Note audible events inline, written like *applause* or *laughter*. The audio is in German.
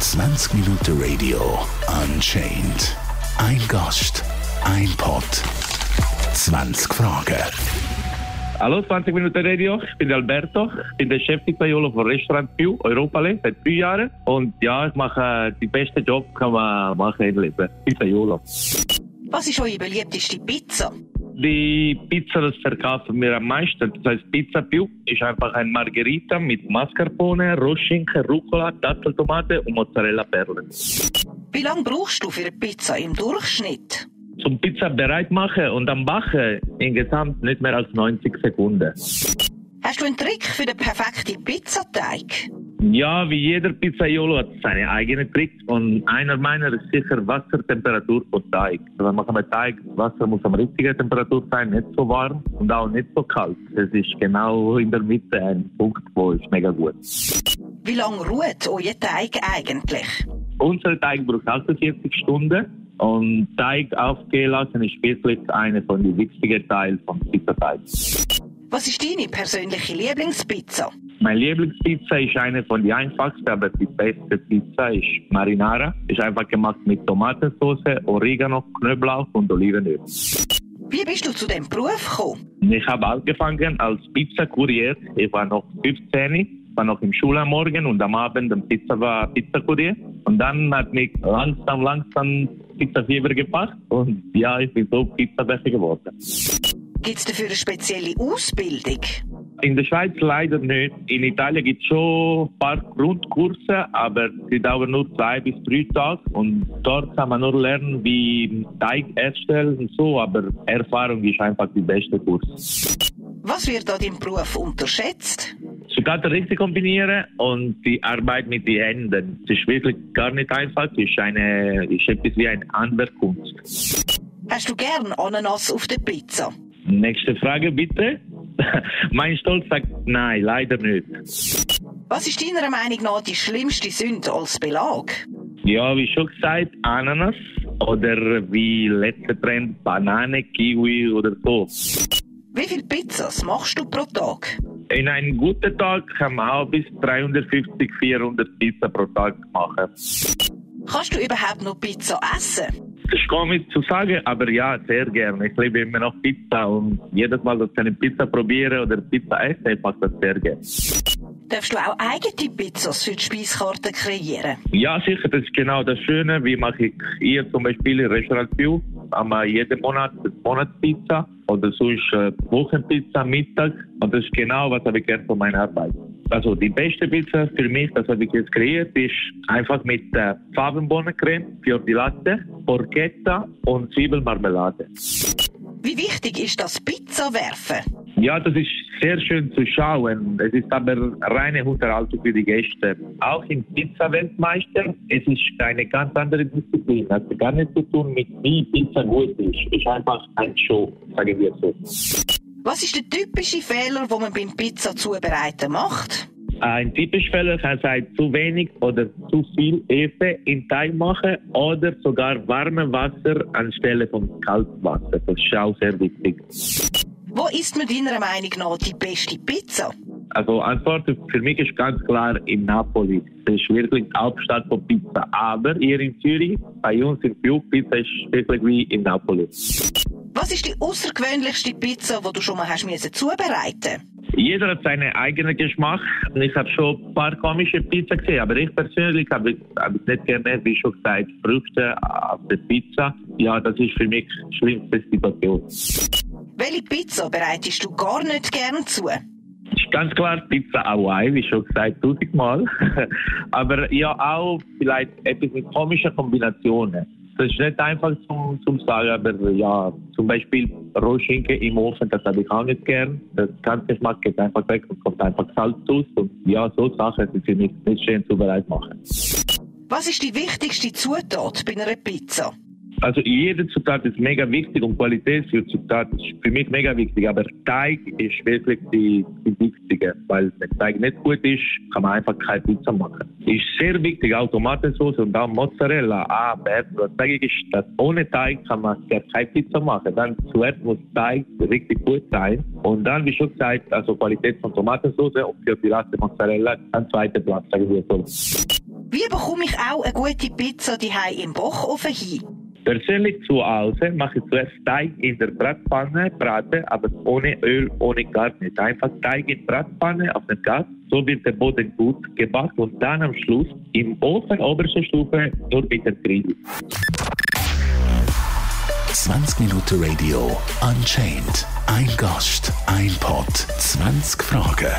20 Minuten Radio Unchained. Ein Gast, ein Pod, 20 Fragen. Hallo, 20 Minuten Radio. Ich bin Alberto. Ich bin der Chef Pizzaiolo von Restaurant Piu, Europale, seit drei Jahren. Und ja, ich mache den besten Job, kann man machen im Leben. Pizzaiolo. Was ist eure beliebteste Pizza? Die Pizza, das verkaufen wir am meisten. Das heißt, Pizza Più ist einfach ein Margherita mit Mascarpone, Rostschinken, Rucola, Datteltomate und Mozzarella Perlen. Wie lange brauchst du für eine Pizza im Durchschnitt? Zum Pizza bereit machen und am Backen insgesamt nicht mehr als 90 Sekunden. Hast du einen Trick für den perfekten Pizzateig? Ja, wie jeder Pizzaiolo hat seine eigenen Tricks und einer meiner ist sicher Wassertemperatur von Teig. Also wenn man einen Teig, Wasser muss am richtigen Temperatur sein, nicht so warm und auch nicht so kalt. Das ist genau in der Mitte ein Punkt, wo ist mega gut. Wie lange ruht euer Teig eigentlich? Unser Teig braucht 48 Stunden und Teig aufgehen lassen ist wirklich einer von den wichtigen Teilen vom Pizzateig. Was ist deine persönliche Lieblingspizza? Meine Lieblingspizza ist eine von den einfachsten, aber die beste Pizza ist Marinara. Ist einfach gemacht mit Tomatensauce, Oregano, Knoblauch und Olivenöl. Wie bist du zu dem Beruf gekommen? Ich habe angefangen als Pizzakurier. Ich war noch 15, war noch im Schule am Morgen und am Abend am Pizza war Pizzakurier. Und dann hat mich langsam, langsam Pizzafieber gepackt und ja, ich bin so Pizzabäcker geworden. Gibt es dafür eine spezielle Ausbildung? In der Schweiz leider nicht. In Italien gibt es schon ein paar Grundkurse, aber die dauern nur zwei bis drei Tage. Und dort kann man nur lernen, wie Teig erstellen und so, aber Erfahrung ist einfach die beste Kurs. Was wird an deinem Beruf unterschätzt? Sie kann das richtig kombinieren und die Arbeit mit den Händen. Es ist wirklich gar nicht einfach. Es ist, eine, ist etwas wie eine Handwerkkunst. Hast du gern Ananas auf der Pizza? Nächste Frage bitte. *laughs* mein Stolz sagt nein, leider nicht. Was ist deiner Meinung nach die schlimmste Sünde als Belag? Ja, wie schon gesagt, Ananas oder wie letzter Trend Banane, Kiwi oder so. Wie viele Pizzas machst du pro Tag? In einem guten Tag kann man auch bis 350, 400 Pizza pro Tag machen. Kannst du überhaupt noch Pizza essen? Das ist komisch zu sagen, aber ja, sehr gerne. Ich liebe immer noch Pizza und jedes Mal, dass ich eine Pizza probiere oder Pizza esse, ich mache das sehr gerne. Darfst du auch eigene Pizzas für die Speiskarte kreieren? Ja, sicher, das ist genau das Schöne. Wie mache ich hier zum Beispiel in Restaurant View? Wir jeden Monat Monatspizza oder sonst äh, Wochenpizza Mittag. Und das ist genau, was habe ich gerne von meiner Arbeit. Also die beste Pizza für mich, das habe ich jetzt kreiert, ist einfach mit äh, Farbenbohnencreme, Fior di Latte, Porchetta und Zwiebelmarmelade. Wie wichtig ist das Pizzawerfen? Ja, das ist sehr schön zu schauen. Es ist aber reine Unterhaltung für die Gäste. Auch im Pizza-Weltmeister, es ist eine ganz andere Disziplin. Es hat gar nichts zu tun mit wie Pizza gut ist. Es ist einfach ein Show, sagen wir so. Was ist der typische Fehler, den man beim Pizza zubereiten macht? Ein typischer Fehler kann sein, zu wenig oder zu viel Hefe in Teig machen oder sogar warmes Wasser anstelle von kaltem Wasser. Das ist auch sehr wichtig. Wo isst man deiner Meinung nach die beste Pizza? Also Antwort für mich ist ganz klar in Napoli. Das ist wirklich die Hauptstadt von Pizza. Aber hier in Zürich, bei uns in Più, Pizza ist wirklich wie in Napoli. Was ist die außergewöhnlichste Pizza, die du schon mal hast müssen zubereiten? Jeder hat seinen eigenen Geschmack. Ich habe schon ein paar komische Pizza gesehen, aber ich persönlich habe hab es nicht gerne, wie schon gesagt, Früchte auf der Pizza. Ja, das ist für mich die schlimmste Situation. Welche Pizza bereitest du gar nicht gern zu? ist ganz klar Pizza Hawaii, wie schon gesagt, tausendmal. *laughs* Aber ja, auch vielleicht etwas mit komischen Kombinationen. Das ist nicht einfach zum, zum Sagen, aber ja, zum Beispiel Rohschinken im Ofen, das habe ich auch nicht gern. Das ganze Geschmack geht einfach weg und kommt einfach Salz raus. Und ja, so Sachen sind für mich nicht schön zubereitet machen. Was ist die wichtigste Zutat bei einer Pizza? Also jede Zutat ist mega wichtig und Qualität für Zutat ist für mich mega wichtig, aber Teig ist wirklich die, die wichtige, weil wenn Teig nicht gut ist, kann man einfach keine Pizza machen. Ist sehr wichtig, auch Tomatensauce und auch Mozzarella, ah, was sage ich, dass ohne Teig kann man keine Pizza machen. Dann zuerst muss Teig richtig gut sein und dann, wie schon gesagt, also Qualität von Tomatensauce und für die Rasse Mozzarella an zweiter Platz, sage ich so. Wie bekomme ich auch eine gute Pizza die im Backofen hin? Persönlich zu Hause mache ich zuerst Teig in der Bratpfanne, brate, aber ohne Öl, ohne gar nicht. Einfach Teig in Bratpfanne auf dem Gas. So wird der Boden gut gebacken und dann am Schluss im Ofen, oberste Stufe, nur mit dem Grill. 20 Minuten Radio Unchained. Ein Gast, ein Pot, 20 Fragen.